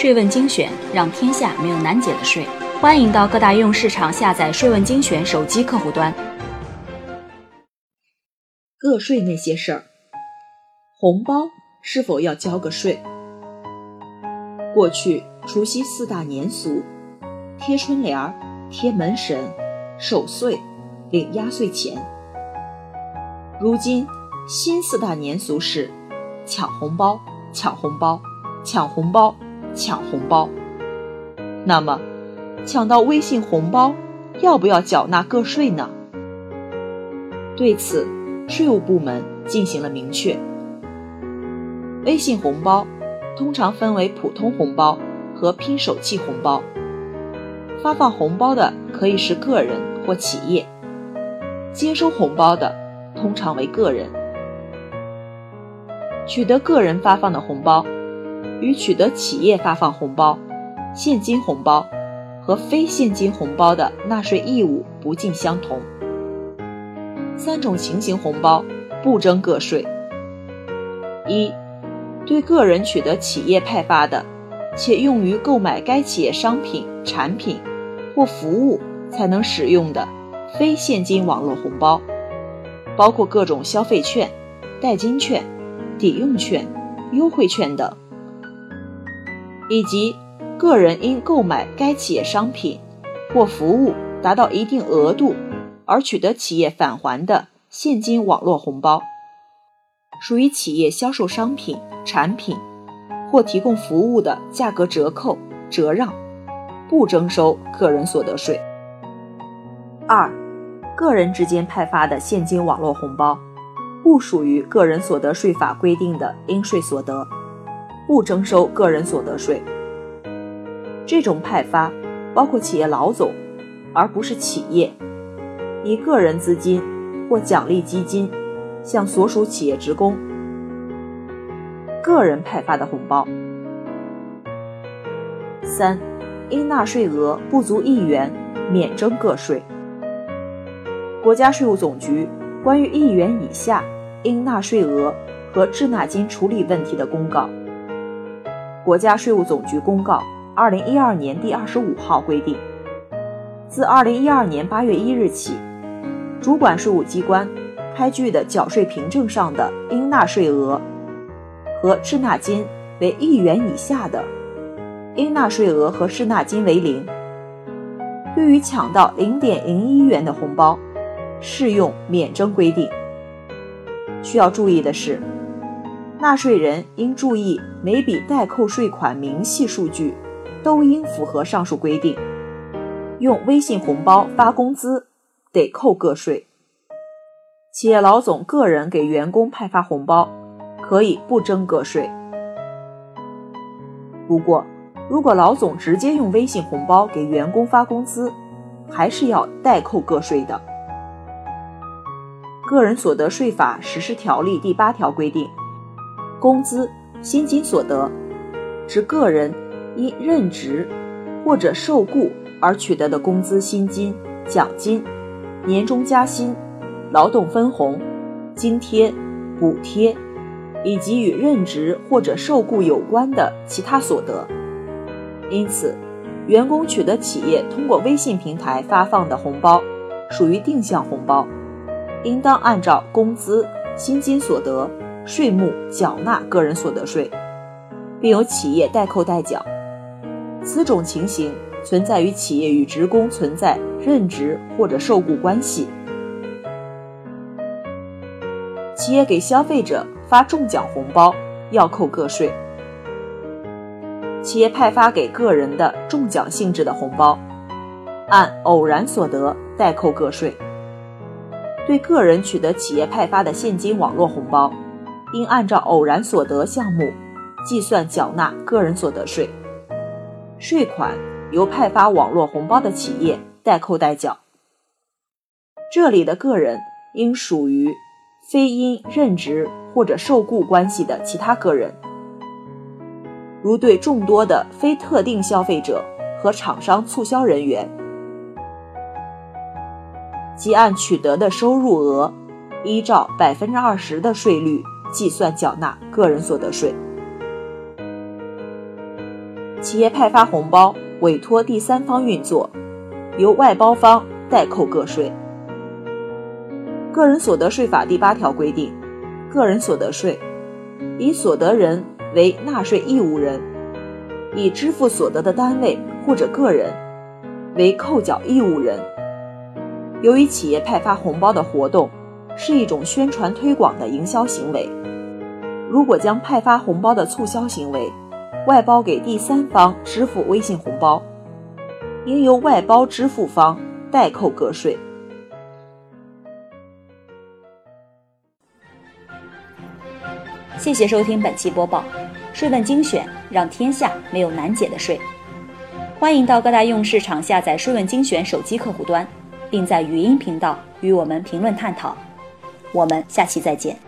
税问精选，让天下没有难解的税。欢迎到各大应用市场下载“税问精选”手机客户端。个税那些事儿，红包是否要交个税？过去除夕四大年俗：贴春联儿、贴门神、守岁、领压岁钱。如今新四大年俗是抢红包、抢红包、抢红包。抢红包，那么抢到微信红包要不要缴纳个税呢？对此，税务部门进行了明确。微信红包通常分为普通红包和拼手气红包。发放红包的可以是个人或企业，接收红包的通常为个人。取得个人发放的红包。与取得企业发放红包、现金红包和非现金红包的纳税义务不尽相同。三种情形红包不征个税：一、对个人取得企业派发的，且用于购买该企业商品、产品或服务才能使用的非现金网络红包，包括各种消费券、代金券、抵用券、优惠券等。以及个人因购买该企业商品或服务达到一定额度而取得企业返还的现金网络红包，属于企业销售商品、产品或提供服务的价格折扣、折让，不征收个人所得税。二、个人之间派发的现金网络红包，不属于个人所得税法规定的应税所得。不征收个人所得税。这种派发包括企业老总，而不是企业，以个人资金或奖励基金向所属企业职工。个人派发的红包。三，应纳税额不足一元，免征个税。国家税务总局关于一元以下应纳税额和滞纳金处理问题的公告。国家税务总局公告，二零一二年第二十五号规定，自二零一二年八月一日起，主管税务机关开具的缴税凭证上的应纳税额和滞纳金为一元以下的，应纳税额和滞纳金为零。对于抢到零点零一元的红包，适用免征规定。需要注意的是。纳税人应注意每笔代扣税款明细数据，都应符合上述规定。用微信红包发工资得扣个税。企业老总个人给员工派发红包，可以不征个税。不过，如果老总直接用微信红包给员工发工资，还是要代扣个税的。个人所得税法实施条例第八条规定。工资、薪金所得，指个人因任职或者受雇而取得的工资、薪金、奖金、年终加薪、劳动分红、津贴、补贴，以及与任职或者受雇有关的其他所得。因此，员工取得企业通过微信平台发放的红包，属于定向红包，应当按照工资、薪金所得。税目缴纳个人所得税，并由企业代扣代缴。此种情形存在于企业与职工存在任职或者受雇关系。企业给消费者发中奖红包要扣个税。企业派发给个人的中奖性质的红包，按偶然所得代扣个税。对个人取得企业派发的现金网络红包。应按照偶然所得项目计算缴纳个人所得税，税款由派发网络红包的企业代扣代缴。这里的个人应属于非因任职或者受雇关系的其他个人，如对众多的非特定消费者和厂商促销人员，即按取得的收入额，依照百分之二十的税率。计算缴纳个人所得税。企业派发红包委托第三方运作，由外包方代扣个税。个人所得税法第八条规定，个人所得税以所得人为纳税义务人，以支付所得的单位或者个人为扣缴义务人。由于企业派发红包的活动是一种宣传推广的营销行为，如果将派发红包的促销行为外包给第三方支付微信红包，应由外包支付方代扣个税。谢谢收听本期播报，税问精选，让天下没有难解的税。欢迎到各大应用市场下载税问精选手机客户端。并在语音频道与我们评论探讨，我们下期再见。